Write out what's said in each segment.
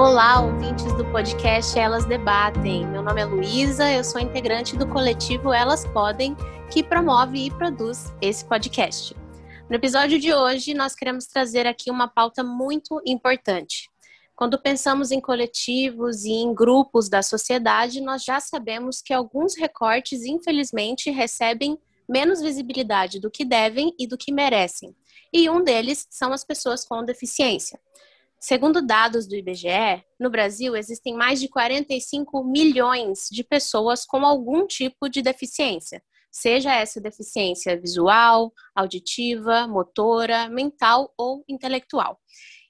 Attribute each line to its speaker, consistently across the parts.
Speaker 1: Olá, ouvintes do podcast Elas Debatem. Meu nome é Luísa, eu sou integrante do coletivo Elas Podem, que promove e produz esse podcast. No episódio de hoje, nós queremos trazer aqui uma pauta muito importante. Quando pensamos em coletivos e em grupos da sociedade, nós já sabemos que alguns recortes, infelizmente, recebem menos visibilidade do que devem e do que merecem. E um deles são as pessoas com deficiência. Segundo dados do IBGE, no Brasil existem mais de 45 milhões de pessoas com algum tipo de deficiência, seja essa deficiência visual, auditiva, motora, mental ou intelectual.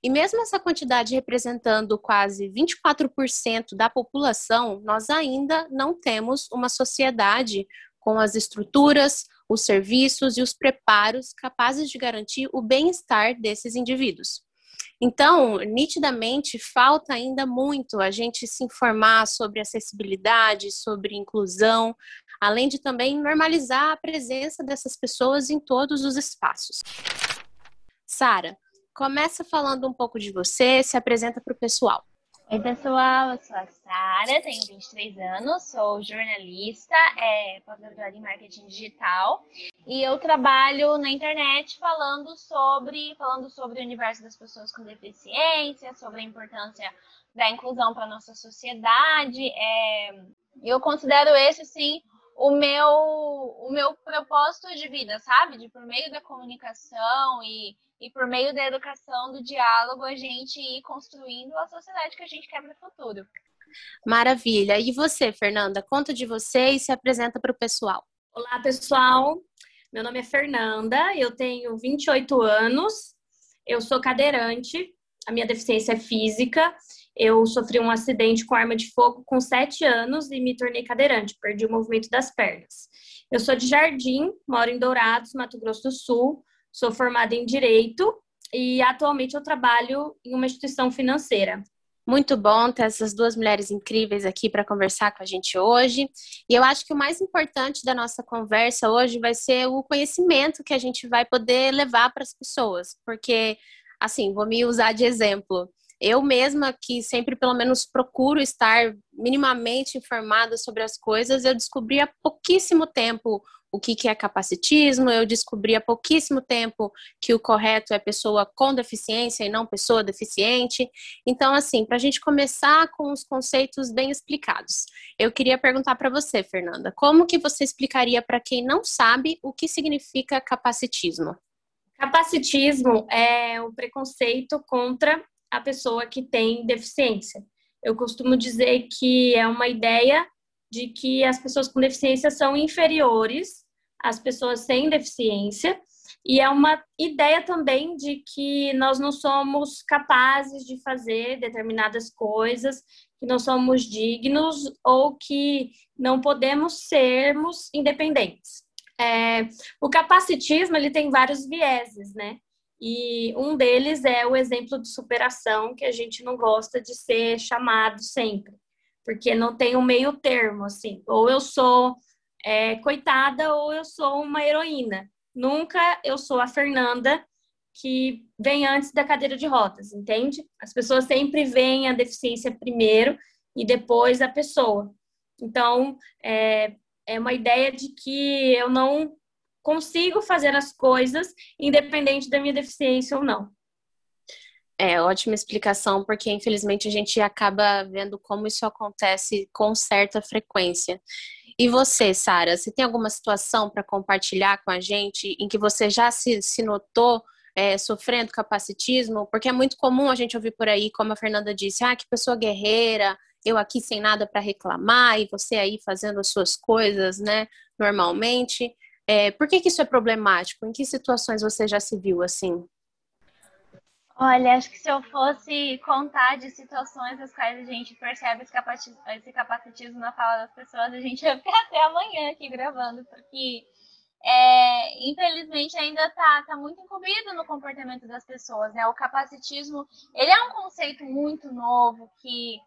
Speaker 1: E mesmo essa quantidade representando quase 24% da população, nós ainda não temos uma sociedade com as estruturas, os serviços e os preparos capazes de garantir o bem-estar desses indivíduos. Então, nitidamente, falta ainda muito a gente se informar sobre acessibilidade, sobre inclusão, além de também normalizar a presença dessas pessoas em todos os espaços. Sara, começa falando um pouco de você, se apresenta para o pessoal.
Speaker 2: Oi, pessoal, eu sou a Sara, tenho 23 anos, sou jornalista, é, pós-graduada em marketing digital e eu trabalho na internet falando sobre, falando sobre o universo das pessoas com deficiência, sobre a importância da inclusão para a nossa sociedade. É, eu considero esse, sim, o meu, o meu propósito de vida, sabe? De por meio da comunicação e e por meio da educação, do diálogo, a gente ir construindo a sociedade que a gente quer para o futuro.
Speaker 1: Maravilha. E você, Fernanda? Conta de você e se apresenta para o pessoal.
Speaker 3: Olá, pessoal. Meu nome é Fernanda, eu tenho 28 anos, eu sou cadeirante, a minha deficiência é física. Eu sofri um acidente com arma de fogo com 7 anos e me tornei cadeirante, perdi o movimento das pernas. Eu sou de Jardim, moro em Dourados, Mato Grosso do Sul, Sou formada em Direito e atualmente eu trabalho em uma instituição financeira.
Speaker 1: Muito bom ter essas duas mulheres incríveis aqui para conversar com a gente hoje. E eu acho que o mais importante da nossa conversa hoje vai ser o conhecimento que a gente vai poder levar para as pessoas, porque assim, vou me usar de exemplo. Eu mesma, que sempre pelo menos procuro estar minimamente informada sobre as coisas, eu descobri há pouquíssimo tempo o que, que é capacitismo, eu descobri há pouquíssimo tempo que o correto é pessoa com deficiência e não pessoa deficiente. Então, assim, para a gente começar com os conceitos bem explicados, eu queria perguntar para você, Fernanda, como que você explicaria para quem não sabe o que significa capacitismo?
Speaker 3: Capacitismo é o preconceito contra a pessoa que tem deficiência. Eu costumo dizer que é uma ideia de que as pessoas com deficiência são inferiores às pessoas sem deficiência, e é uma ideia também de que nós não somos capazes de fazer determinadas coisas, que não somos dignos ou que não podemos sermos independentes. É, o capacitismo ele tem vários vieses, né? E um deles é o exemplo de superação que a gente não gosta de ser chamado sempre porque não tem um meio termo, assim. Ou eu sou é, coitada ou eu sou uma heroína. Nunca eu sou a Fernanda que vem antes da cadeira de rodas, entende? As pessoas sempre veem a deficiência primeiro e depois a pessoa. Então, é, é uma ideia de que eu não consigo fazer as coisas independente da minha deficiência ou não.
Speaker 1: É, ótima explicação, porque infelizmente a gente acaba vendo como isso acontece com certa frequência. E você, Sara, você tem alguma situação para compartilhar com a gente em que você já se, se notou é, sofrendo capacitismo? Porque é muito comum a gente ouvir por aí, como a Fernanda disse, ah, que pessoa guerreira, eu aqui sem nada para reclamar e você aí fazendo as suas coisas, né, normalmente. É, por que, que isso é problemático? Em que situações você já se viu assim?
Speaker 2: Olha, acho que se eu fosse contar de situações nas quais a gente percebe esse capacitismo na fala das pessoas, a gente ia ficar até amanhã aqui gravando, porque é, infelizmente ainda está tá muito incluído no comportamento das pessoas. Né? O capacitismo ele é um conceito muito novo que,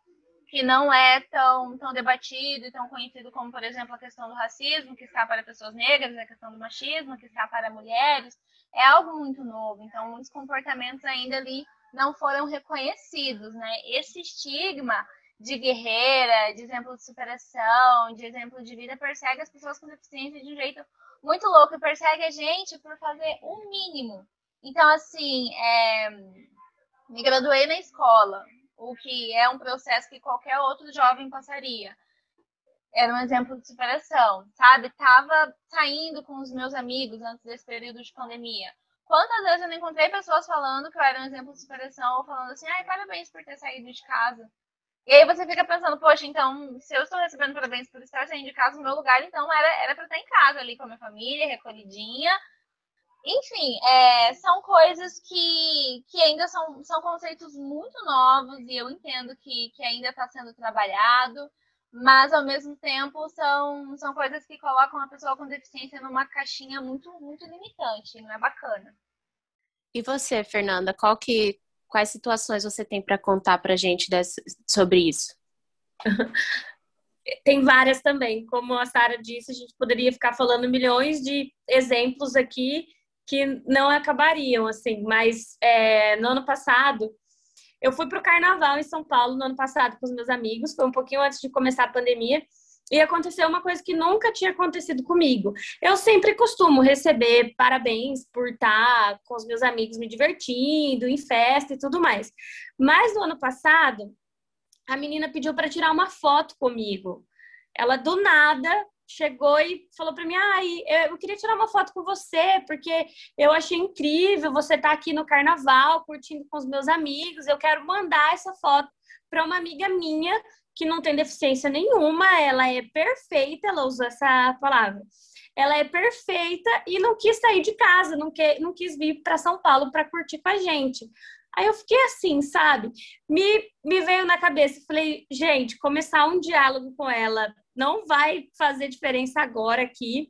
Speaker 2: que não é tão, tão debatido e tão conhecido como, por exemplo, a questão do racismo, que está para pessoas negras, a questão do machismo, que está para mulheres é algo muito novo, então muitos comportamentos ainda ali não foram reconhecidos, né? Esse estigma de guerreira, de exemplo de superação, de exemplo de vida, persegue as pessoas com deficiência de um jeito muito louco e persegue a gente por fazer o mínimo. Então, assim, é... me graduei na escola, o que é um processo que qualquer outro jovem passaria. Era um exemplo de superação, sabe? Tava saindo com os meus amigos antes desse período de pandemia. Quantas vezes eu não encontrei pessoas falando que eu era um exemplo de superação ou falando assim, ai, parabéns por ter saído de casa. E aí você fica pensando, poxa, então, se eu estou recebendo parabéns por estar saindo de casa, no meu lugar, então era para estar em casa ali com a minha família, recolhidinha. Enfim, é, são coisas que, que ainda são, são conceitos muito novos e eu entendo que, que ainda está sendo trabalhado, mas ao mesmo tempo são, são coisas que colocam a pessoa com deficiência numa caixinha muito, muito limitante, não é bacana.
Speaker 1: E você, Fernanda, qual que Quais situações você tem para contar para a gente desse, sobre isso?
Speaker 3: tem várias também. Como a Sara disse, a gente poderia ficar falando milhões de exemplos aqui que não acabariam, assim. Mas é, no ano passado, eu fui para o Carnaval em São Paulo no ano passado com os meus amigos. Foi um pouquinho antes de começar a pandemia. E aconteceu uma coisa que nunca tinha acontecido comigo. Eu sempre costumo receber parabéns por estar com os meus amigos me divertindo, em festa e tudo mais. Mas no ano passado, a menina pediu para tirar uma foto comigo. Ela do nada chegou e falou para mim: "Ai, ah, eu queria tirar uma foto com você, porque eu achei incrível você tá aqui no carnaval, curtindo com os meus amigos. Eu quero mandar essa foto para uma amiga minha que não tem deficiência nenhuma, ela é perfeita, ela usou essa palavra. Ela é perfeita e não quis sair de casa, não, que, não quis vir para São Paulo para curtir com a gente. Aí eu fiquei assim, sabe? Me, me veio na cabeça, falei, gente, começar um diálogo com ela não vai fazer diferença agora aqui.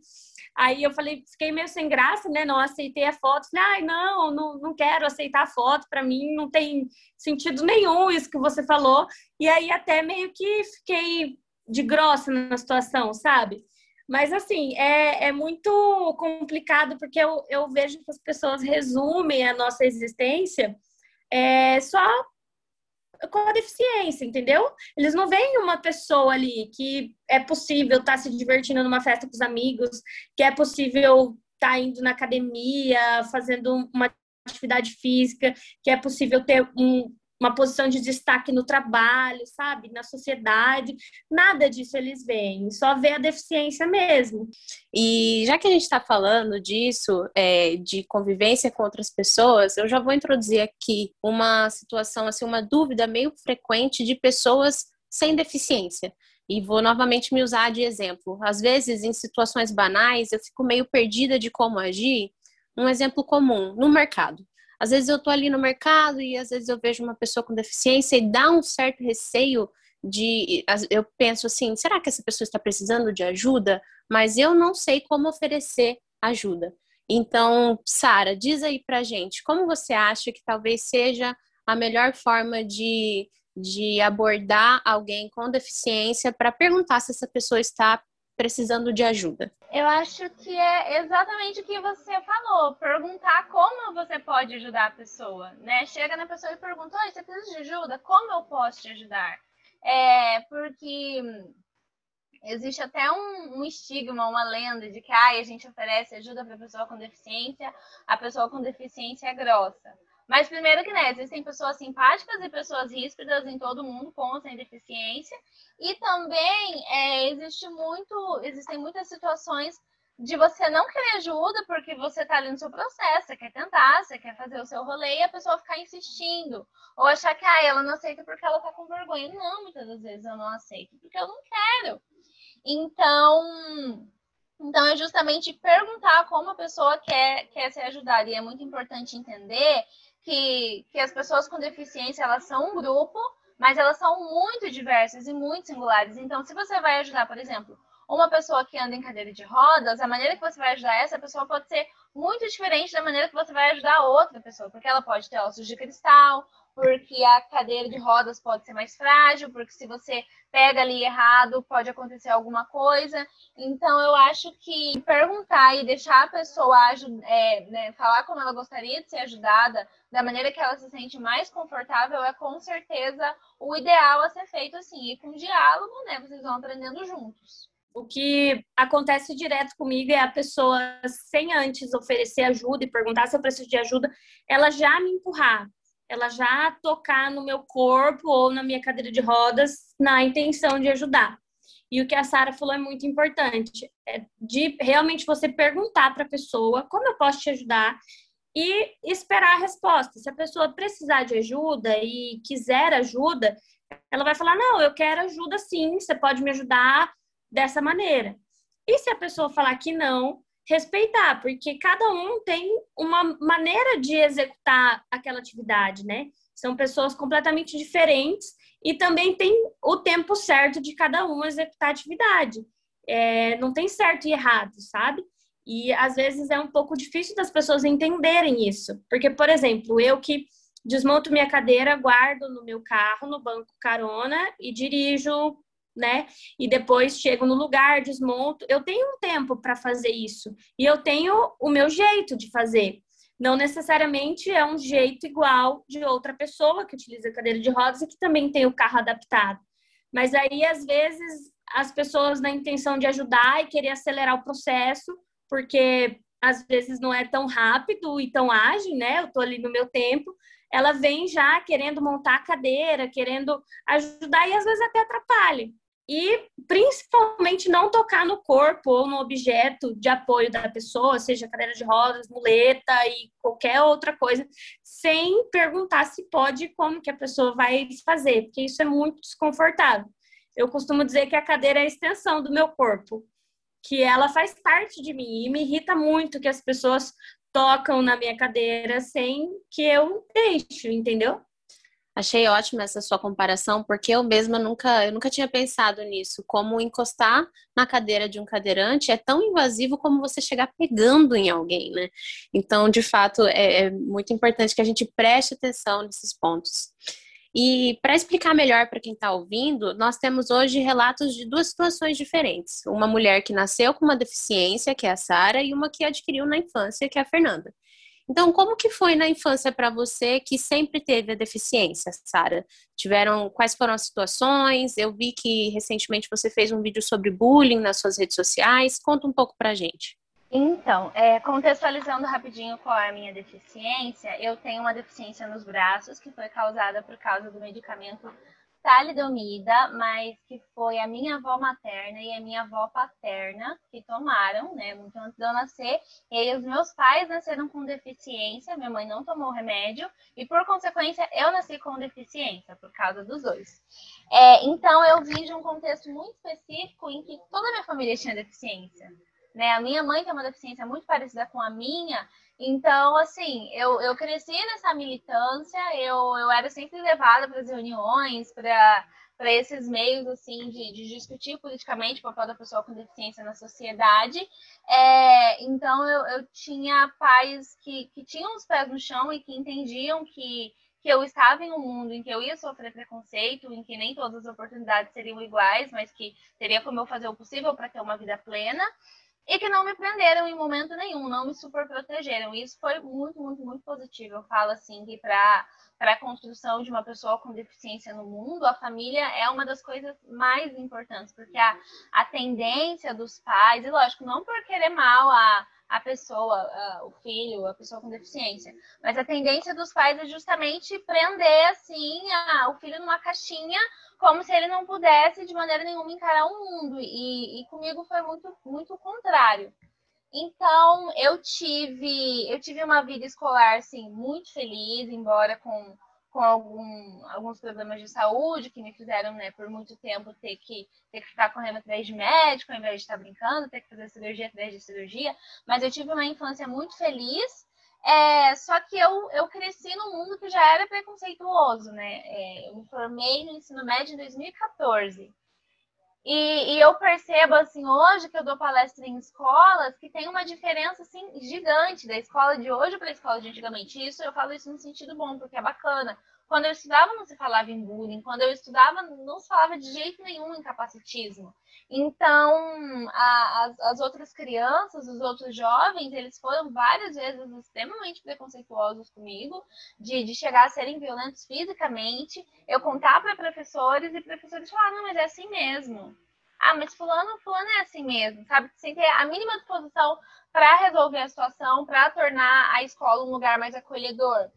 Speaker 3: Aí eu falei, fiquei meio sem graça, né? Não aceitei a foto. Falei, ai, não, não, não quero aceitar a foto. Para mim não tem sentido nenhum isso que você falou. E aí até meio que fiquei de grossa na situação, sabe? Mas assim, é, é muito complicado porque eu, eu vejo que as pessoas resumem a nossa existência é, só com a deficiência, entendeu? Eles não veem uma pessoa ali que é possível estar tá se divertindo numa festa com os amigos, que é possível estar tá indo na academia, fazendo uma atividade física, que é possível ter um, uma posição de destaque no trabalho, sabe? Na sociedade. Nada disso eles veem, só vê a deficiência mesmo.
Speaker 1: E já que a gente está falando disso, é, de convivência com outras pessoas, eu já vou introduzir aqui uma situação, assim, uma dúvida meio frequente de pessoas sem deficiência. E vou novamente me usar de exemplo. Às vezes, em situações banais, eu fico meio perdida de como agir. Um exemplo comum, no mercado. Às vezes eu tô ali no mercado e às vezes eu vejo uma pessoa com deficiência e dá um certo receio de eu penso assim, será que essa pessoa está precisando de ajuda? Mas eu não sei como oferecer ajuda. Então, Sara, diz aí pra gente, como você acha que talvez seja a melhor forma de, de abordar alguém com deficiência para perguntar se essa pessoa está precisando de ajuda?
Speaker 2: Eu acho que é exatamente o que você falou, perguntar como você pode ajudar a pessoa, né? Chega na pessoa e pergunta, Oi, você precisa de ajuda? Como eu posso te ajudar? É, porque existe até um, um, estigma, uma lenda de que ah, a gente oferece ajuda para pessoa com deficiência, a pessoa com deficiência é grossa. Mas primeiro que, né, existem pessoas simpáticas e pessoas ríspidas em todo mundo com ou sem deficiência. E também é, existe muito, existem muitas situações de você não querer ajuda porque você está ali no seu processo, você quer tentar, você quer fazer o seu rolê e a pessoa ficar insistindo. Ou achar que ah, ela não aceita porque ela está com vergonha. Não, muitas das vezes eu não aceito porque eu não quero. Então, então é justamente perguntar como a pessoa quer, quer ser ajudada. E é muito importante entender que, que as pessoas com deficiência elas são um grupo, mas elas são muito diversas e muito singulares. Então, se você vai ajudar, por exemplo, uma pessoa que anda em cadeira de rodas, a maneira que você vai ajudar essa pessoa pode ser muito diferente da maneira que você vai ajudar outra pessoa, porque ela pode ter ossos de cristal, porque a cadeira de rodas pode ser mais frágil, porque se você pega ali errado, pode acontecer alguma coisa. Então, eu acho que perguntar e deixar a pessoa é, né, falar como ela gostaria de ser ajudada, da maneira que ela se sente mais confortável, é com certeza o ideal a ser feito assim. E com diálogo, né? Vocês vão aprendendo juntos.
Speaker 3: O que acontece direto comigo é a pessoa, sem antes oferecer ajuda e perguntar se eu preciso de ajuda, ela já me empurrar ela já tocar no meu corpo ou na minha cadeira de rodas na intenção de ajudar. E o que a Sara falou é muito importante, é de realmente você perguntar para a pessoa como eu posso te ajudar e esperar a resposta. Se a pessoa precisar de ajuda e quiser ajuda, ela vai falar: "Não, eu quero ajuda sim, você pode me ajudar dessa maneira". E se a pessoa falar que não, respeitar, porque cada um tem uma maneira de executar aquela atividade, né? São pessoas completamente diferentes e também tem o tempo certo de cada um executar a atividade. É, não tem certo e errado, sabe? E às vezes é um pouco difícil das pessoas entenderem isso. Porque, por exemplo, eu que desmonto minha cadeira, guardo no meu carro, no banco carona e dirijo né? E depois chego no lugar, desmonto. Eu tenho um tempo para fazer isso e eu tenho o meu jeito de fazer. Não necessariamente é um jeito igual de outra pessoa que utiliza cadeira de rodas e que também tem o carro adaptado. Mas aí, às vezes, as pessoas na intenção de ajudar e querer acelerar o processo, porque às vezes não é tão rápido e tão ágil, né? Eu tô ali no meu tempo, ela vem já querendo montar a cadeira, querendo ajudar e às vezes até atrapalha e principalmente não tocar no corpo ou no objeto de apoio da pessoa, seja cadeira de rodas, muleta e qualquer outra coisa, sem perguntar se pode e como que a pessoa vai fazer, porque isso é muito desconfortável. Eu costumo dizer que a cadeira é a extensão do meu corpo, que ela faz parte de mim e me irrita muito que as pessoas tocam na minha cadeira sem que eu deixe, entendeu?
Speaker 1: Achei ótima essa sua comparação, porque eu mesma nunca, eu nunca tinha pensado nisso. Como encostar na cadeira de um cadeirante é tão invasivo como você chegar pegando em alguém, né? Então, de fato, é, é muito importante que a gente preste atenção nesses pontos. E para explicar melhor para quem está ouvindo, nós temos hoje relatos de duas situações diferentes: uma mulher que nasceu com uma deficiência, que é a Sara, e uma que adquiriu na infância, que é a Fernanda. Então, como que foi na infância para você que sempre teve a deficiência, Sara? Tiveram quais foram as situações? Eu vi que recentemente você fez um vídeo sobre bullying nas suas redes sociais. Conta um pouco pra gente.
Speaker 2: Então, é, contextualizando rapidinho qual é a minha deficiência, eu tenho uma deficiência nos braços que foi causada por causa do medicamento talidomida, mas que foi a minha avó materna e a minha avó paterna que tomaram, né, muito antes de eu nascer. E aí os meus pais nasceram com deficiência, minha mãe não tomou remédio e por consequência eu nasci com deficiência por causa dos dois. É, então eu vim de um contexto muito específico em que toda a minha família tinha deficiência. Né? A minha mãe tem uma deficiência muito parecida com a minha, então, assim, eu, eu cresci nessa militância, eu, eu era sempre levada para as reuniões, para para esses meios assim de, de, discutir politicamente o papel da pessoa com deficiência na sociedade. É, então eu, eu, tinha pais que, que tinham os pés no chão e que entendiam que, que eu estava em um mundo em que eu ia sofrer preconceito, em que nem todas as oportunidades seriam iguais, mas que teria como eu fazer o possível para ter uma vida plena e que não me prenderam em momento nenhum, não me super protegeram. Isso foi muito, muito, muito positivo. Eu falo assim que para para a construção de uma pessoa com deficiência no mundo, a família é uma das coisas mais importantes, porque a, a tendência dos pais, e lógico, não por querer mal a, a pessoa, a, o filho, a pessoa com deficiência, mas a tendência dos pais é justamente prender assim a, o filho numa caixinha como se ele não pudesse de maneira nenhuma encarar o mundo. E, e comigo foi muito, muito o contrário. Então, eu tive, eu tive uma vida escolar assim, muito feliz, embora com, com algum, alguns problemas de saúde que me fizeram, né, por muito tempo ter que, ter que ficar correndo atrás de médico, ao invés de estar brincando, ter que fazer cirurgia atrás de cirurgia. Mas eu tive uma infância muito feliz é, só que eu, eu cresci num mundo que já era preconceituoso, né? É, eu me formei no ensino médio em 2014. E, e, eu percebo, assim, hoje que eu dou palestra em escolas, que tem uma diferença, assim, gigante da escola de hoje para a escola de antigamente. Isso, eu falo isso no sentido bom, porque é bacana. Quando eu estudava não se falava em bullying, quando eu estudava não se falava de jeito nenhum em capacitismo. Então, a, as, as, outras crianças, os outros jovens, eles foram várias vezes extremamente preconceituosos comigo, de, de chegar a serem violentos fisicamente. Eu contar para professores e professores falaram, não, mas é assim mesmo. Ah, mas fulano, fulano é assim mesmo, sabe? Sem ter a mínima disposição para resolver a situação, para tornar a escola um lugar mais acolhedor.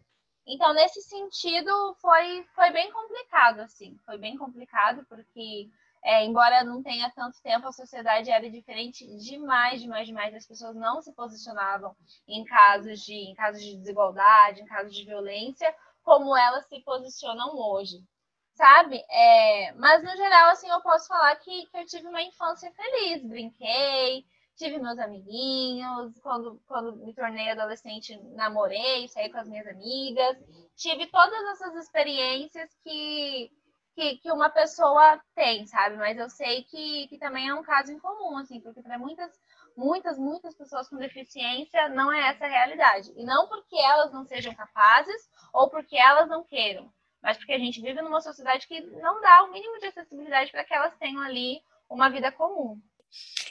Speaker 2: Então, nesse sentido, foi, foi bem complicado, assim. Foi bem complicado, porque é, embora não tenha tanto tempo, a sociedade era diferente demais, demais, demais. As pessoas não se posicionavam em casos de, em casos de desigualdade, em casos de violência, como elas se posicionam hoje, sabe? É, mas no geral, assim, eu posso falar que, que eu tive uma infância feliz, brinquei, tive meus amiguinhos, quando, quando me tornei adolescente, namorei, saí com as minhas amigas, tive todas essas experiências que que, que uma pessoa tem, sabe? Mas eu sei que, que também é um caso incomum, assim, porque para muitas, muitas, muitas pessoas com deficiência não é essa a realidade. E não porque elas não sejam capazes ou porque elas não queiram, mas porque a gente vive numa sociedade que não dá o mínimo de acessibilidade para que elas tenham ali uma vida comum.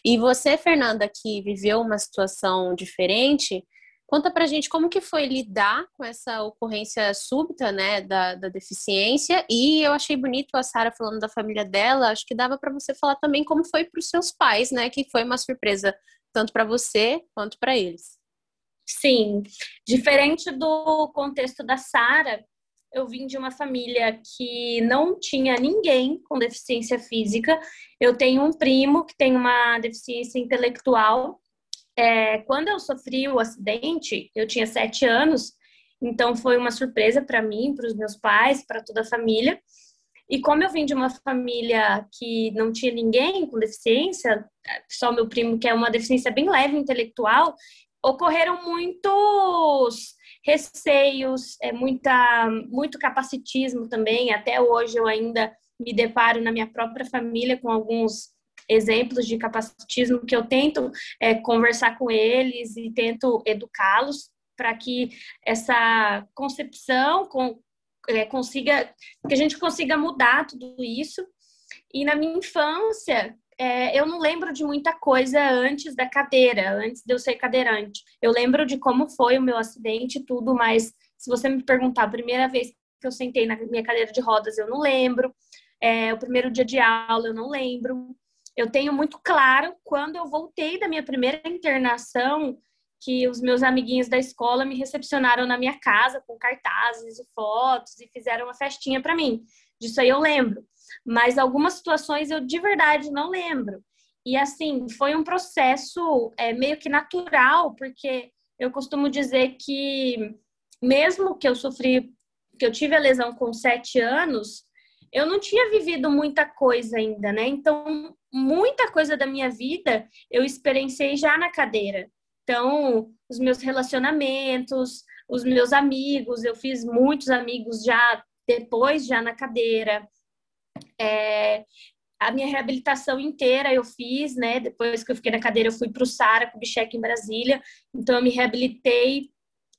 Speaker 1: E você, Fernanda, que viveu uma situação diferente, Conta pra gente como que foi lidar com essa ocorrência súbita, né, da, da deficiência. E eu achei bonito a Sara falando da família dela. Acho que dava para você falar também como foi para os seus pais, né, que foi uma surpresa tanto para você quanto para eles.
Speaker 3: Sim, diferente do contexto da Sara, eu vim de uma família que não tinha ninguém com deficiência física. Eu tenho um primo que tem uma deficiência intelectual é, quando eu sofri o acidente, eu tinha sete anos, então foi uma surpresa para mim, para os meus pais, para toda a família. E como eu vim de uma família que não tinha ninguém com deficiência, só meu primo que é uma deficiência bem leve intelectual, ocorreram muitos receios, é muita muito capacitismo também. Até hoje eu ainda me deparo na minha própria família com alguns exemplos de capacitismo que eu tento é, conversar com eles e tento educá-los para que essa concepção com, é, consiga que a gente consiga mudar tudo isso e na minha infância é, eu não lembro de muita coisa antes da cadeira, antes de eu ser cadeirante. Eu lembro de como foi o meu acidente e tudo, mas se você me perguntar a primeira vez que eu sentei na minha cadeira de rodas, eu não lembro. É, o primeiro dia de aula, eu não lembro eu tenho muito claro quando eu voltei da minha primeira internação que os meus amiguinhos da escola me recepcionaram na minha casa com cartazes e fotos e fizeram uma festinha para mim. Disso aí eu lembro. Mas algumas situações eu de verdade não lembro. E assim, foi um processo é, meio que natural, porque eu costumo dizer que mesmo que eu sofri, que eu tive a lesão com sete anos, eu não tinha vivido muita coisa ainda, né? Então, muita coisa da minha vida eu experienciei já na cadeira. Então, os meus relacionamentos, os meus amigos, eu fiz muitos amigos já depois, já na cadeira. É, a minha reabilitação inteira eu fiz, né? Depois que eu fiquei na cadeira, eu fui para o Sara Kubitschek em Brasília. Então, eu me reabilitei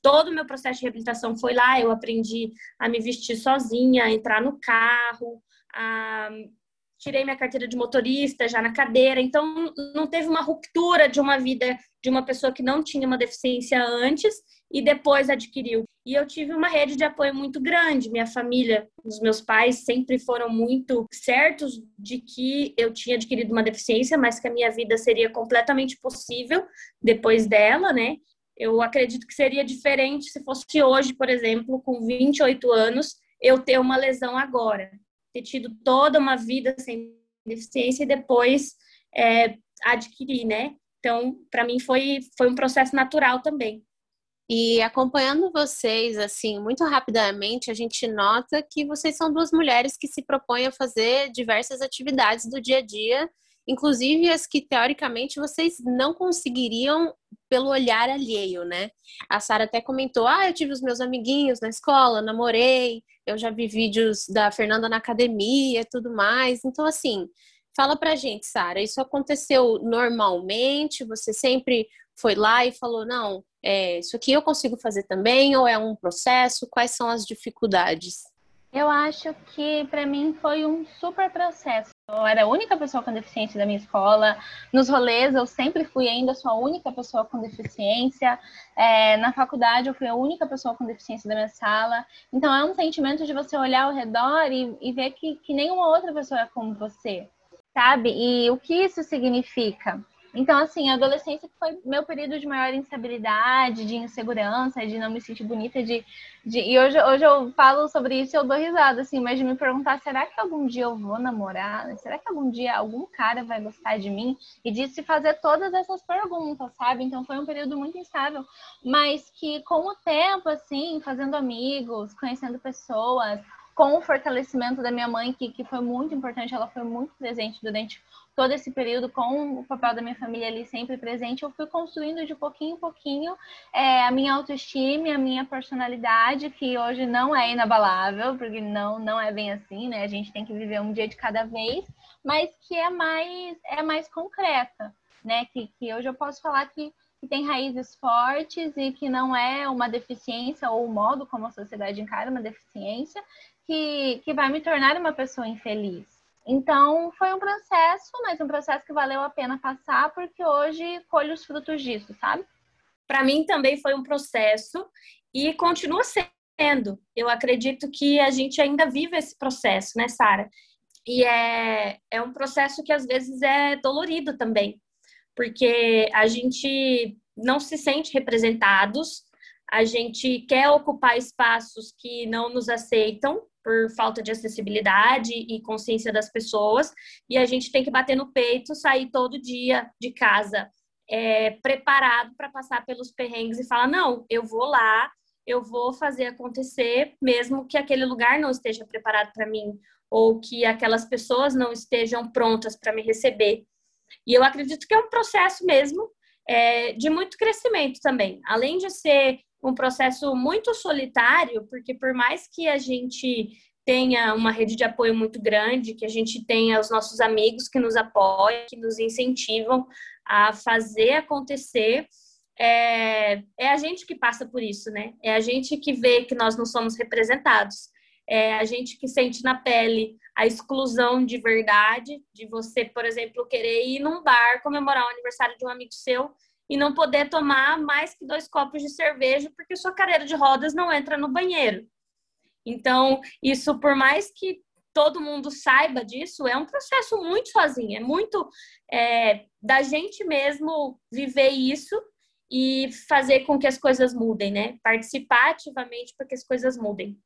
Speaker 3: todo o meu processo de reabilitação foi lá. Eu aprendi a me vestir sozinha, a entrar no carro, a... tirei minha carteira de motorista já na cadeira. Então, não teve uma ruptura de uma vida de uma pessoa que não tinha uma deficiência antes e depois adquiriu. E eu tive uma rede de apoio muito grande. Minha família, os meus pais sempre foram muito certos de que eu tinha adquirido uma deficiência, mas que a minha vida seria completamente possível depois dela, né? Eu acredito que seria diferente se fosse hoje, por exemplo, com 28 anos, eu ter uma lesão agora, ter tido toda uma vida sem deficiência e depois é, adquirir, né? Então, para mim foi, foi um processo natural também.
Speaker 1: E acompanhando vocês, assim, muito rapidamente, a gente nota que vocês são duas mulheres que se propõem a fazer diversas atividades do dia a dia inclusive as que teoricamente vocês não conseguiriam pelo olhar alheio, né? A Sara até comentou: "Ah, eu tive os meus amiguinhos na escola, namorei, eu já vi vídeos da Fernanda na academia e tudo mais". Então assim, fala pra gente, Sara, isso aconteceu normalmente? Você sempre foi lá e falou: "Não, é, isso aqui eu consigo fazer também ou é um processo? Quais são as dificuldades?"
Speaker 2: Eu acho que para mim foi um super processo. Eu era a única pessoa com deficiência da minha escola. Nos rolês eu sempre fui ainda sou a única pessoa com deficiência. É, na faculdade eu fui a única pessoa com deficiência da minha sala. Então é um sentimento de você olhar ao redor e, e ver que, que nenhuma outra pessoa é como você, sabe? E o que isso significa? Então, assim, a adolescência foi meu período de maior instabilidade, de insegurança, de não me sentir bonita, de, de... e hoje, hoje eu falo sobre isso e eu dou risada, assim, mas de me perguntar, será que algum dia eu vou namorar? Será que algum dia algum cara vai gostar de mim? E de se fazer todas essas perguntas, sabe? Então foi um período muito instável, mas que com o tempo, assim, fazendo amigos, conhecendo pessoas, com o fortalecimento da minha mãe, que, que foi muito importante, ela foi muito presente durante todo esse período, com o papel da minha família ali sempre presente, eu fui construindo de pouquinho em pouquinho é, a minha autoestima, a minha personalidade, que hoje não é inabalável, porque não, não é bem assim, né? A gente tem que viver um dia de cada vez, mas que é mais, é mais concreta, né? Que, que hoje eu posso falar que que tem raízes fortes e que não é uma deficiência ou o modo como a sociedade encara uma deficiência, que, que vai me tornar uma pessoa infeliz. Então, foi um processo, mas um processo que valeu a pena passar, porque hoje colho os frutos disso, sabe?
Speaker 3: Para mim também foi um processo e continua sendo. Eu acredito que a gente ainda vive esse processo, né, Sara? E é, é um processo que às vezes é dolorido também, porque a gente não se sente representados, a gente quer ocupar espaços que não nos aceitam por falta de acessibilidade e consciência das pessoas, e a gente tem que bater no peito, sair todo dia de casa é, preparado para passar pelos perrengues e falar: não, eu vou lá, eu vou fazer acontecer, mesmo que aquele lugar não esteja preparado para mim, ou que aquelas pessoas não estejam prontas para me receber. E eu acredito que é um processo mesmo é, de muito crescimento também. Além de ser um processo muito solitário, porque por mais que a gente tenha uma rede de apoio muito grande, que a gente tenha os nossos amigos que nos apoiam, que nos incentivam a fazer acontecer, é, é a gente que passa por isso, né? É a gente que vê que nós não somos representados. É a gente que sente na pele a exclusão de verdade, de você, por exemplo, querer ir num bar comemorar o aniversário de um amigo seu e não poder tomar mais que dois copos de cerveja porque sua cadeira de rodas não entra no banheiro. Então, isso, por mais que todo mundo saiba disso, é um processo muito sozinho, é muito é, da gente mesmo viver isso e fazer com que as coisas mudem, né? Participar ativamente para que as coisas mudem.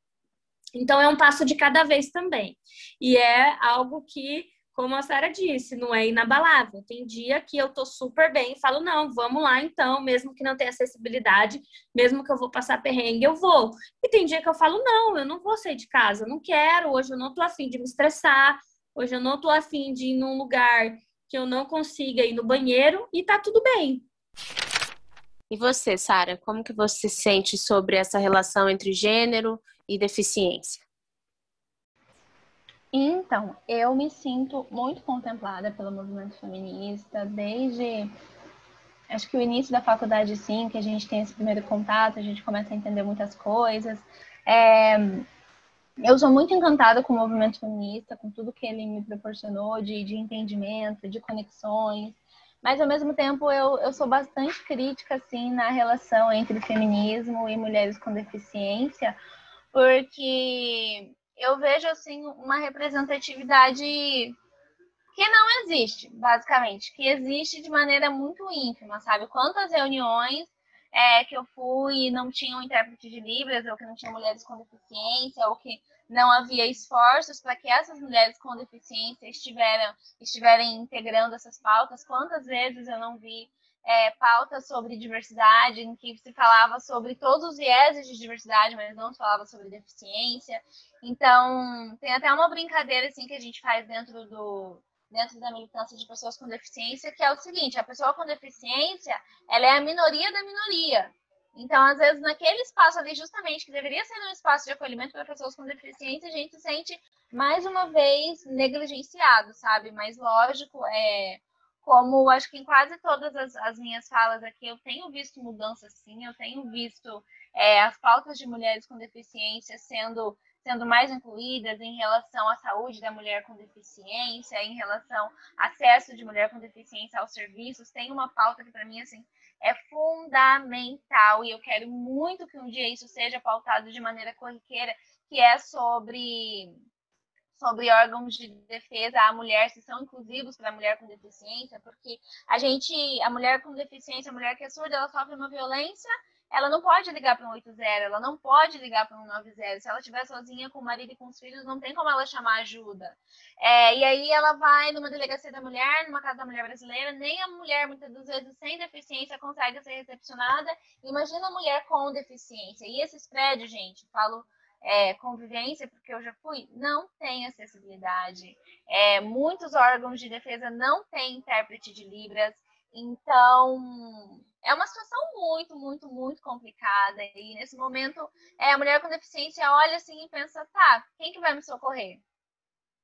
Speaker 3: Então, é um passo de cada vez também. E é algo que como a Sara disse, não é inabalável. Tem dia que eu tô super bem e falo, não, vamos lá então, mesmo que não tenha acessibilidade, mesmo que eu vou passar perrengue, eu vou. E tem dia que eu falo, não, eu não vou sair de casa, não quero, hoje eu não tô afim de me estressar, hoje eu não tô afim de ir num lugar que eu não consiga ir no banheiro e tá tudo bem.
Speaker 1: E você, Sara, como que você sente sobre essa relação entre gênero e deficiência?
Speaker 2: Então, eu me sinto muito contemplada pelo movimento feminista desde acho que o início da faculdade, sim, que a gente tem esse primeiro contato, a gente começa a entender muitas coisas. É, eu sou muito encantada com o movimento feminista, com tudo que ele me proporcionou de, de entendimento, de conexões, mas ao mesmo tempo eu, eu sou bastante crítica, assim, na relação entre feminismo e mulheres com deficiência, porque eu vejo assim uma representatividade que não existe, basicamente, que existe de maneira muito ínfima, sabe? Quantas reuniões é, que eu fui e não tinham intérprete de Libras, ou que não tinham mulheres com deficiência, ou que não havia esforços para que essas mulheres com deficiência estiveram, estiverem integrando essas pautas. Quantas vezes eu não vi é, pautas sobre diversidade, em que se falava sobre todos os vieses de diversidade, mas não se falava sobre deficiência. Então, tem até uma brincadeira assim que a gente faz dentro do dentro da militância de pessoas com deficiência, que é o seguinte, a pessoa com deficiência, ela é a minoria da minoria. Então, às vezes, naquele espaço ali, justamente, que deveria ser um espaço de acolhimento para pessoas com deficiência, a gente se sente, mais uma vez, negligenciado, sabe? Mas, lógico, é, como acho que em quase todas as, as, minhas falas aqui, eu tenho visto mudanças sim, eu tenho visto é, as pautas de mulheres com deficiência sendo sendo mais incluídas em relação à saúde da mulher com deficiência, em relação ao acesso de mulher com deficiência aos serviços. Tem uma pauta que para mim assim é fundamental e eu quero muito que um dia isso seja pautado de maneira corriqueira, que é sobre sobre órgãos de defesa à mulher, se são inclusivos para a mulher com deficiência, porque a gente, a mulher com deficiência, a mulher que é surda, ela sofre uma violência ela não pode ligar para um 80, ela não pode ligar para um 90. Se ela estiver sozinha com o marido e com os filhos, não tem como ela chamar ajuda. É, e aí ela vai numa delegacia da mulher, numa casa da mulher brasileira, nem a mulher, muitas das vezes, sem deficiência, consegue ser recepcionada. Imagina a mulher com deficiência. E esses prédios, gente, falo é, convivência, porque eu já fui, não tem acessibilidade. É, muitos órgãos de defesa não têm intérprete de Libras. Então, é uma situação muito, muito, muito complicada. E nesse momento, é, a mulher com deficiência olha assim e pensa, tá, quem que vai me socorrer?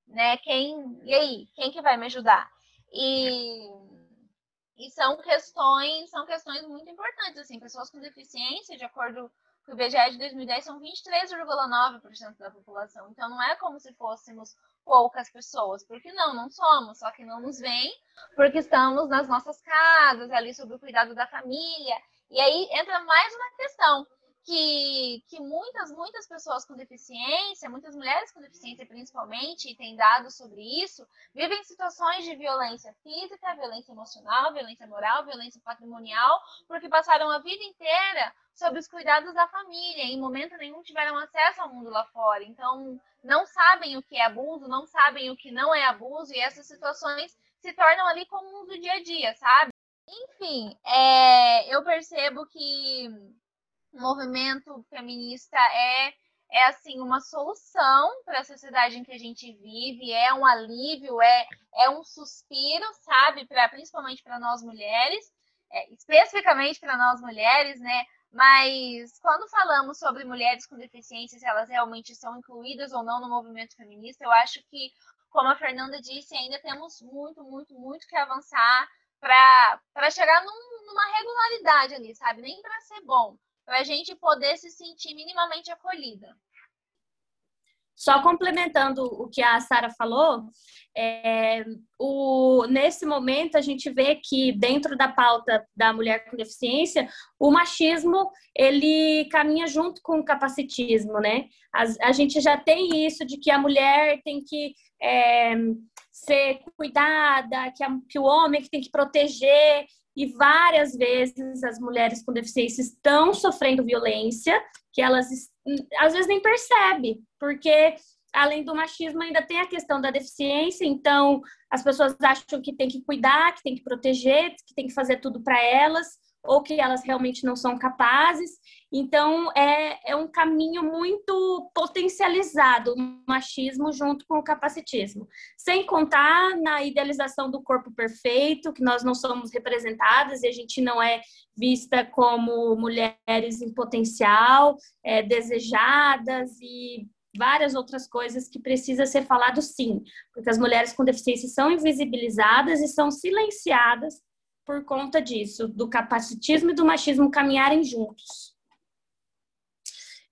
Speaker 2: Né? Quem, e aí, quem que vai me ajudar? E, e são questões, são questões muito importantes, assim, pessoas com deficiência, de acordo o IBGE de 2010, são 23,9% da população. Então não é como se fôssemos poucas pessoas, porque não, não somos, só que não nos vem, porque estamos nas nossas casas, ali sob o cuidado da família. E aí entra mais uma questão que, que muitas, muitas pessoas com deficiência, muitas mulheres com deficiência principalmente, e tem dados sobre isso, vivem situações de violência física, violência emocional, violência moral, violência patrimonial, porque passaram a vida inteira sob os cuidados da família, e em momento nenhum tiveram acesso ao mundo lá fora. Então, não sabem o que é abuso, não sabem o que não é abuso, e essas situações se tornam ali comuns do dia a dia, sabe? Enfim, é, eu percebo que o movimento feminista é é assim uma solução para a sociedade em que a gente vive, é um alívio, é, é um suspiro, sabe, para principalmente para nós mulheres, é, especificamente para nós mulheres, né? Mas quando falamos sobre mulheres com deficiência, se elas realmente são incluídas ou não no movimento feminista, eu acho que, como a Fernanda disse, ainda temos muito, muito, muito que avançar para chegar num, numa regularidade ali, sabe? Nem para ser bom, para a gente poder se sentir minimamente acolhida.
Speaker 3: Só complementando o que a Sara falou, é, o, nesse momento a gente vê que dentro da pauta da mulher com deficiência, o machismo ele caminha junto com o capacitismo, né? A, a gente já tem isso de que a mulher tem que é, ser cuidada, que, a, que o homem é que tem que proteger, e várias vezes as mulheres com deficiência estão sofrendo violência que elas às vezes nem percebe, porque além do machismo ainda tem a questão da deficiência, então as pessoas acham que tem que cuidar, que tem que proteger, que tem que fazer tudo para elas, ou que elas realmente não são capazes. Então, é, é um caminho muito potencializado o machismo junto com o capacitismo. Sem contar na idealização do corpo perfeito, que nós não somos representadas e a gente não é vista como mulheres em potencial, é, desejadas e várias outras coisas que precisa ser falado sim, porque as mulheres com deficiência são invisibilizadas e são silenciadas por conta disso, do capacitismo e do machismo caminharem juntos.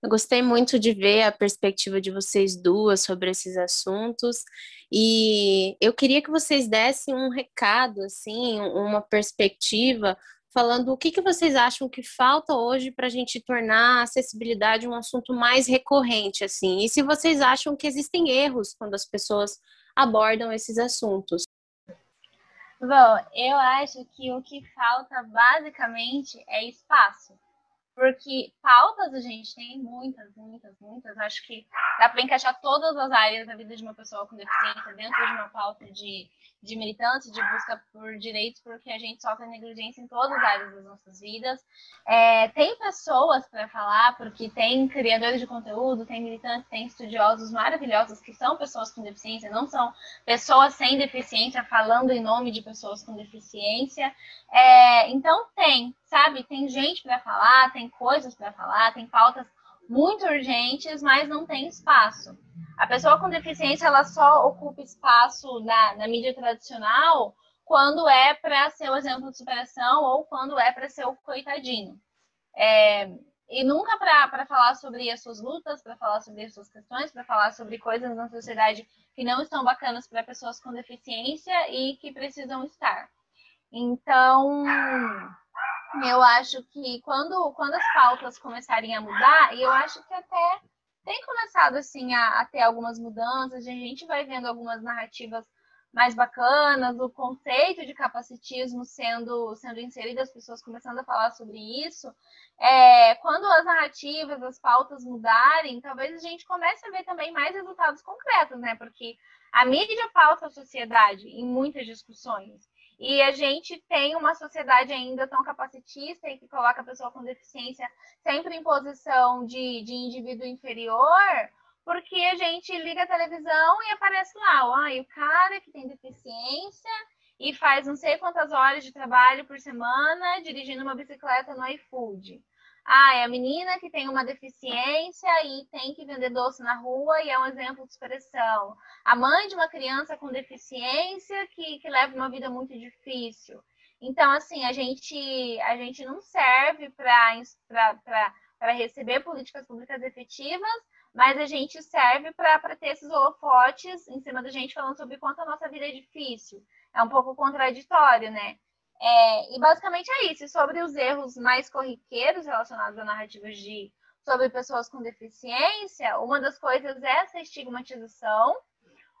Speaker 1: Eu gostei muito de ver a perspectiva de vocês duas sobre esses assuntos e eu queria que vocês dessem um recado, assim, uma perspectiva, falando o que, que vocês acham que falta hoje para a gente tornar a acessibilidade um assunto mais recorrente, assim, e se vocês acham que existem erros quando as pessoas abordam esses assuntos.
Speaker 2: Bom, eu acho que o que falta basicamente é espaço. Porque pautas a gente tem muitas, muitas, muitas. Acho que dá para encaixar todas as áreas da vida de uma pessoa com deficiência dentro de uma pauta de de militância, de busca por direitos, porque a gente sofre negligência em todas as áreas das nossas vidas. É, tem pessoas para falar, porque tem criadores de conteúdo, tem militantes, tem estudiosos maravilhosos que são pessoas com deficiência, não são pessoas sem deficiência falando em nome de pessoas com deficiência. É, então tem, sabe? Tem gente para falar, tem coisas para falar, tem pautas muito urgentes, mas não tem espaço. A pessoa com deficiência ela só ocupa espaço na, na mídia tradicional quando é para ser o exemplo de superação ou quando é para ser o coitadinho. É, e nunca para falar sobre as suas lutas, para falar sobre as suas questões, para falar sobre coisas na sociedade que não estão bacanas para pessoas com deficiência e que precisam estar. Então, eu acho que quando, quando as pautas começarem a mudar, e eu acho que até tem começado assim a, a ter algumas mudanças, a gente vai vendo algumas narrativas mais bacanas, o conceito de capacitismo sendo, sendo inserido, as pessoas começando a falar sobre isso. É, quando as narrativas, as pautas mudarem, talvez a gente comece a ver também mais resultados concretos, né? Porque a mídia pauta a sociedade em muitas discussões. E a gente tem uma sociedade ainda tão capacitista e que coloca a pessoa com deficiência sempre em posição de, de indivíduo inferior, porque a gente liga a televisão e aparece lá, ó, o cara que tem deficiência e faz não sei quantas horas de trabalho por semana dirigindo uma bicicleta no iFood. Ah, é a menina que tem uma deficiência e tem que vender doce na rua e é um exemplo de expressão. A mãe de uma criança com deficiência que, que leva uma vida muito difícil. Então, assim, a gente, a gente não serve para receber políticas públicas efetivas, mas a gente serve para ter esses holofotes em cima da gente falando sobre quanto a nossa vida é difícil. É um pouco contraditório, né? É, e basicamente é isso. sobre os erros mais corriqueiros relacionados a narrativas de sobre pessoas com deficiência, uma das coisas é essa estigmatização,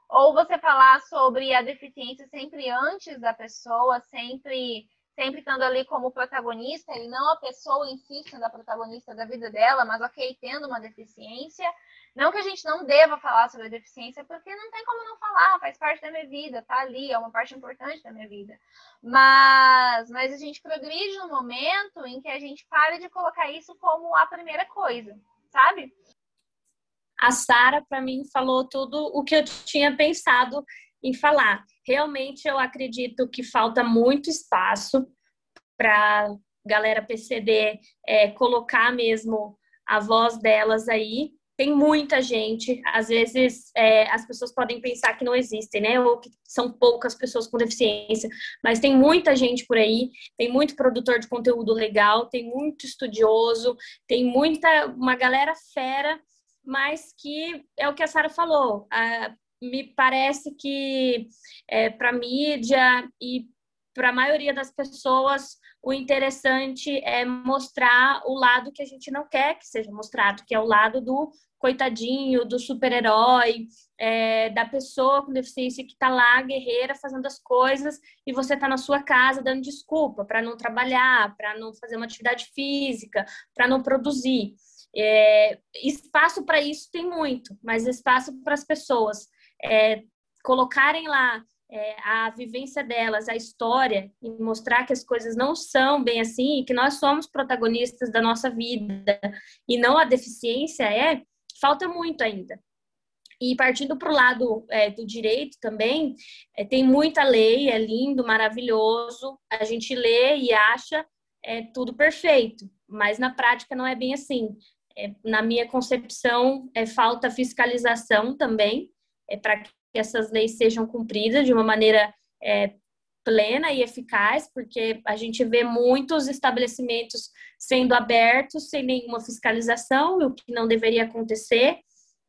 Speaker 2: ou você falar sobre a deficiência sempre antes da pessoa, sempre sempre estando ali como protagonista, e não a pessoa em si sendo a protagonista da vida dela, mas ok, tendo uma deficiência. Não que a gente não deva falar sobre a deficiência, porque não tem como não falar, faz parte da minha vida, tá ali, é uma parte importante da minha vida. Mas, mas a gente progride no momento em que a gente pare de colocar isso como a primeira coisa, sabe?
Speaker 3: A Sara, para mim, falou tudo o que eu tinha pensado em falar. Realmente, eu acredito que falta muito espaço para galera PCD é, colocar mesmo a voz delas aí tem muita gente, às vezes é, as pessoas podem pensar que não existem, né? Ou que são poucas pessoas com deficiência, mas tem muita gente por aí, tem muito produtor de conteúdo legal, tem muito estudioso, tem muita, uma galera fera, mas que é o que a Sara falou, me parece que é, para mídia e para a maioria das pessoas o interessante é mostrar o lado que a gente não quer que seja mostrado, que é o lado do coitadinho, do super-herói, é, da pessoa com deficiência que está lá, guerreira, fazendo as coisas, e você está na sua casa dando desculpa para não trabalhar, para não fazer uma atividade física, para não produzir. É, espaço para isso tem muito, mas espaço para as pessoas é, colocarem lá é, a vivência delas, a história, e mostrar que as coisas não são bem assim, e que nós somos protagonistas da nossa vida, e não a deficiência é, falta muito ainda. E partindo para o lado é, do direito também, é, tem muita lei, é lindo, maravilhoso, a gente lê e acha é tudo perfeito, mas na prática não é bem assim. É, na minha concepção, é, falta fiscalização também, é, para que essas leis sejam cumpridas de uma maneira é, plena e eficaz, porque a gente vê muitos estabelecimentos sendo abertos sem nenhuma fiscalização, o que não deveria acontecer,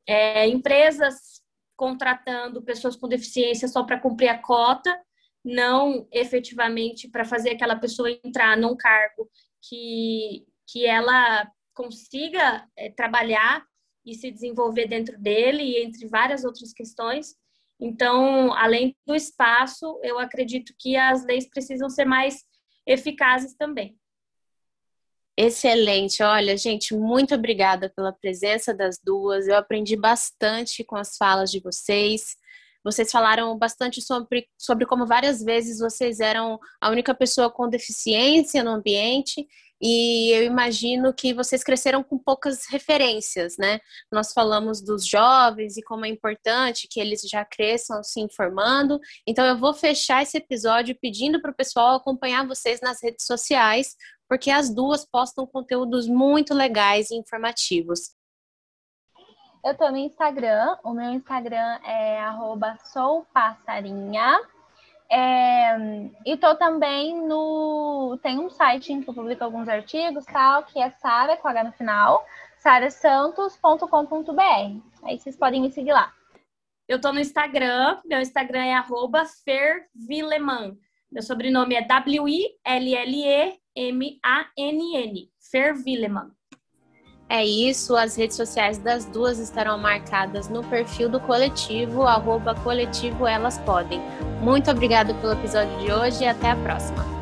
Speaker 3: é, empresas contratando pessoas com deficiência só para cumprir a cota, não efetivamente para fazer aquela pessoa entrar num cargo que, que ela consiga é, trabalhar e se desenvolver dentro dele, entre várias outras questões. Então, além do espaço, eu acredito que as leis precisam ser mais eficazes também.
Speaker 1: Excelente. Olha, gente, muito obrigada pela presença das duas. Eu aprendi bastante com as falas de vocês. Vocês falaram bastante sobre, sobre como várias vezes vocês eram a única pessoa com deficiência no ambiente e eu imagino que vocês cresceram com poucas referências, né? Nós falamos dos jovens e como é importante que eles já cresçam se informando. Então eu vou fechar esse episódio pedindo para o pessoal acompanhar vocês nas redes sociais, porque as duas postam conteúdos muito legais e informativos.
Speaker 2: Eu estou no Instagram, o meu Instagram é soupassarinha. É, e tô também no. Tem um site em que eu publico alguns artigos, tal, que é Sara, com H no final, sarasantos.com.br. Aí vocês podem me seguir lá.
Speaker 3: Eu tô no Instagram, meu Instagram é fervileman. Meu sobrenome é W-I-L-L-E-M-A-N-N. Fervileman.
Speaker 1: É isso, as redes sociais das duas estarão marcadas no perfil do coletivo, arroba coletivo Elas Podem. Muito obrigada pelo episódio de hoje e até a próxima.